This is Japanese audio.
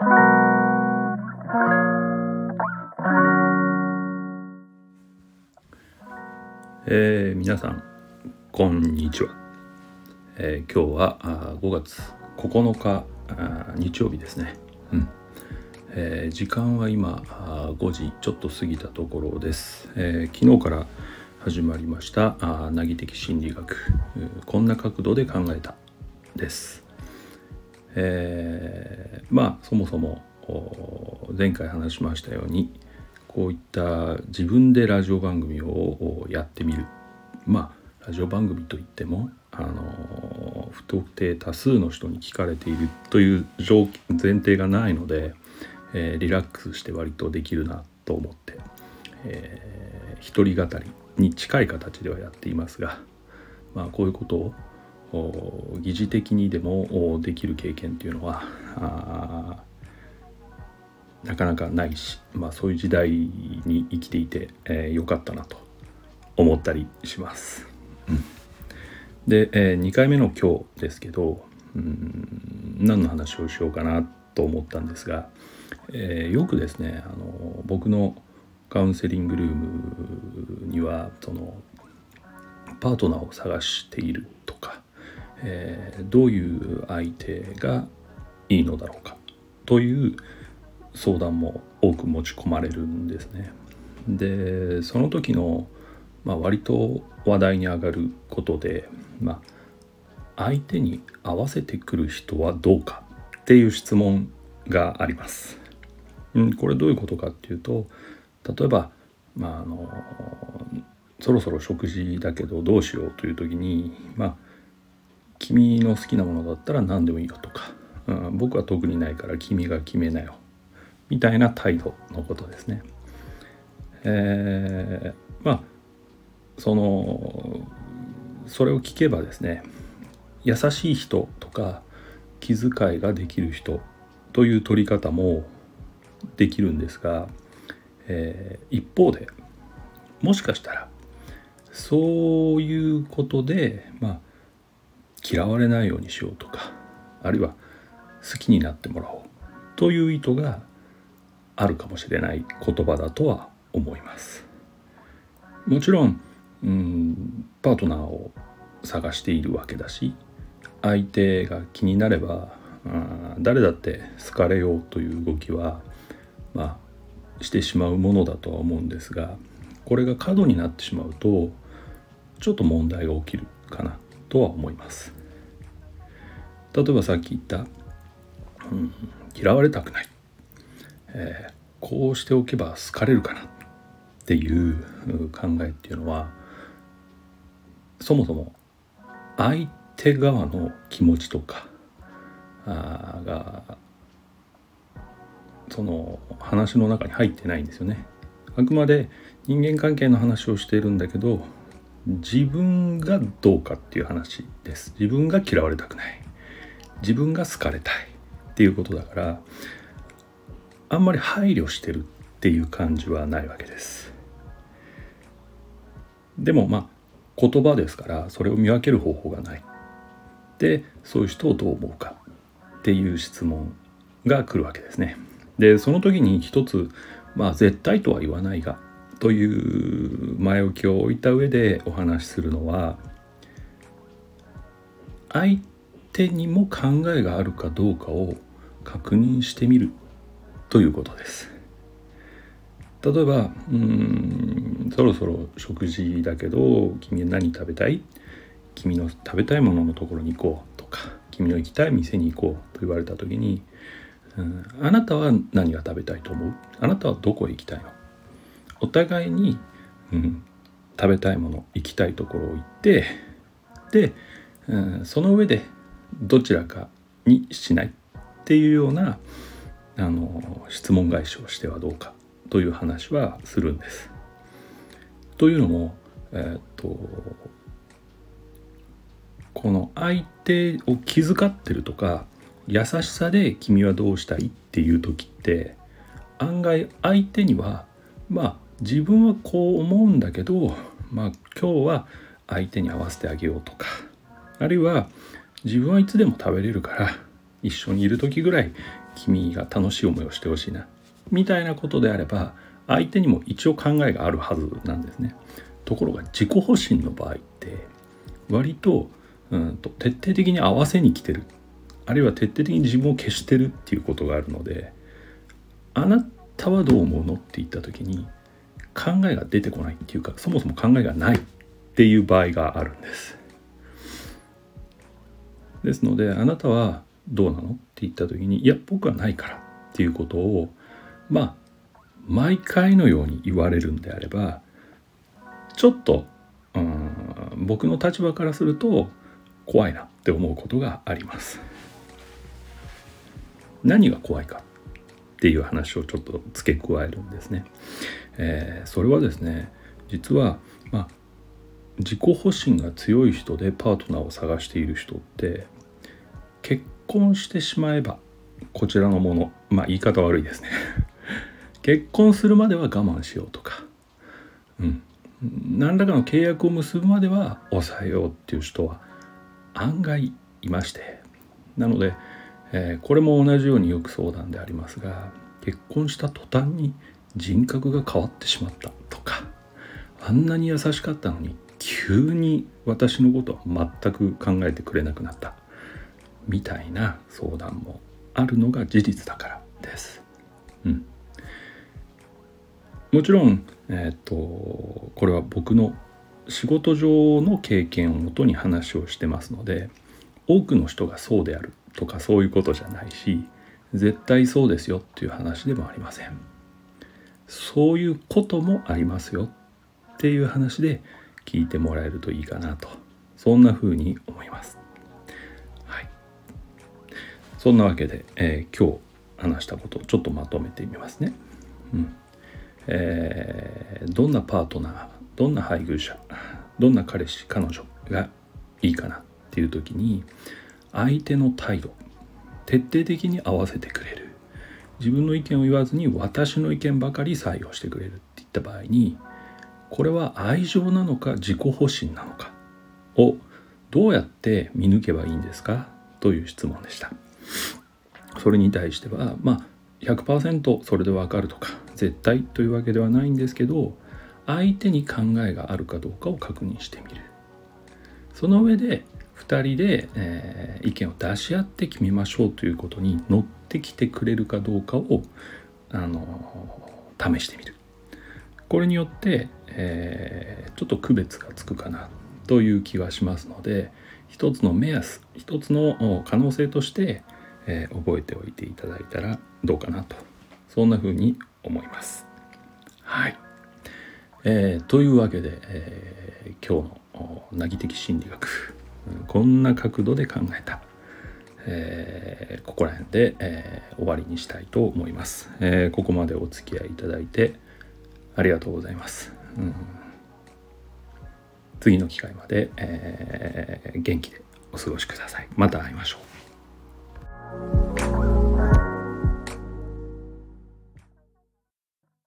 えー、皆さんこんにちは、えー、今日はあ5月9日日曜日ですね、うん。えー、時間は今あ5時ちょっと過ぎたところです、え昨日から始まりましたあ凪的心理学。こんな角度で考えたです、えまあそもそも前回話しましたようにこういった自分でラジオ番組をやってみる。まあラジオ番組といってもあの不特定多数の人に聞かれているという条件前提がないので、えー、リラックスして割とできるなと思って、えー、一人語りに近い形ではやっていますが、まあ、こういうことを疑似的にでもできる経験っていうのはなかなかないし、まあ、そういう時代に生きていて、えー、よかったなと思ったりします。で、えー、2回目の今日ですけどうん何の話をしようかなと思ったんですが、えー、よくですねあの僕のカウンセリングルームにはそのパートナーを探しているとか、えー、どういう相手がいいのだろうかという相談も多く持ち込まれるんですね。でその時の、まあ、割と話題に上がることで、まあ、相手に合わせてくる人はどうかっていう質問があります。うん、これどういうことかっていうと例えば、まあ、あのそろそろ食事だけどどうしようという時にまあ君の好きなものだったら何でもいいよとか、うん、僕は特にないから君が決めなよみたいな態度のことですね。えー、まあそのそれを聞けばですね優しい人とか気遣いができる人という取り方もできるんですが、えー、一方でもしかしたらそういうことで、まあ、嫌われないようにしようとかあるいは好きになってもらおうという意図があるかもしれない言葉だとは思います。もちろんうんパートナーを探しているわけだし相手が気になれば誰だって好かれようという動きはまあしてしまうものだとは思うんですがこれが過度になってしまうとちょっと問題が起きるかな。とは思います。例えばさっき言った、うん、嫌われたくない。えー、こうしておけば好かれるかな。っていう考えっていうのはそもそも相手側の気持ちとかあがその話の中に入ってないんですよね。あくまで人間関係の話をしているんだけど自分がどうかっていう話です。自分が嫌われたくない。自分が好かれたいっていうことだからあんまり配慮してるっていう感じはないわけです。でもまあ言葉ですからそれを見分ける方法がない。でそういう人をどう思うかっていう質問が来るわけですね。でその時に一つまあ絶対とは言わないがという前置きを置いた上でお話しするのは相手にも考えがあるかどうかを確認してみるということです。例えばうんそろそろ食事だけど君何食べたい？君の食べたいもののところに行こうとか君の行きたい店に行こうと言われた時にうんあなたは何が食べたいと思う？あなたはどこへ行きたいの？お互いに、うん、食べたいもの行きたいところを行ってで、うん、その上でどちらかにしないっていうようなあの質問返しをしてはどうかという話はするんです。というのも、えー、っとこの相手を気遣ってるとか優しさで君はどうしたいっていう時って案外相手にはまあ自分はこう思うんだけどまあ今日は相手に合わせてあげようとかあるいは自分はいつでも食べれるから一緒にいる時ぐらい君が楽しい思いをしてほしいなみたいなことであれば相手にも一応考えがあるはずなんですね。ところが自己保身の場合って割と,、うんと徹底的に合わせに来てるあるいは徹底的に自分を消してるっていうことがあるのであなたはどう思うのって言った時に考えが出てこないっていうかそもそも考えがないっていう場合があるんです。ですのであなたはどうなのって言った時にいや僕はないからっていうことをまあ毎回のように言われるんであればちょっとうん僕の立場からすると怖いなって思うことがあります。何が怖いかっていう話をちょっと付け加えるんですね。えー、それはですね実は、まあ、自己保身が強い人でパートナーを探している人って結婚してしまえばこちらのものまあ言い方悪いですね。結婚するまでは我慢しようとか、うん、何らかの契約を結ぶまでは抑えようっていう人は案外いまして。なので、えー、これも同じようによく相談でありますが結婚した途端に人格が変わってしまったとかあんなに優しかったのに急に私のことは全く考えてくれなくなったみたいな相談もあるのが事実だからです。うん、もちろん、えーと、これは僕の仕事上の経験をもとに話をしてますので多くの人がそうであるとかそういうことじゃないし絶対そうですよっていう話でもありません。そういうこともありますよっていう話で聞いてもらえるといいかなとそんな風に思います。はい、そんなわけで、えー、今日話したことをちょっとまとめてみますね。うんえー、どんなパートナーどんな配偶者どんな彼氏彼女がいいかなっていう時に相手の態度徹底的に合わせてくれる。自分の意見を言わずに私の意見ばかり採用してくれるっていった場合にこれは愛情なのか自己保身なのかをどうやって見抜けばいいんですかという質問でした。それに対してはまあ100%それでわかるとか絶対というわけではないんですけど相手に考えがあるかどうかを確認してみる。その上で2人で、えー、意見を出し合って決めましょうということに乗ってきてくれるかどうかを、あの試してみる。これによって、えー、ちょっと区別がつくかなという気がしますので一つの目安一つの可能性として、えー、覚えておいていただいたらどうかなと。そんな風に思います。はい、えー、というわけで、え、今日の凪的心理学。こんな角度で考えた、えー、ここら辺で、えー、終わりにしたいと思います、えー、ここまでお付き合いいただいてありがとうございます、うん、次の機会まで、え元気でお過ごしください。また会いましょう。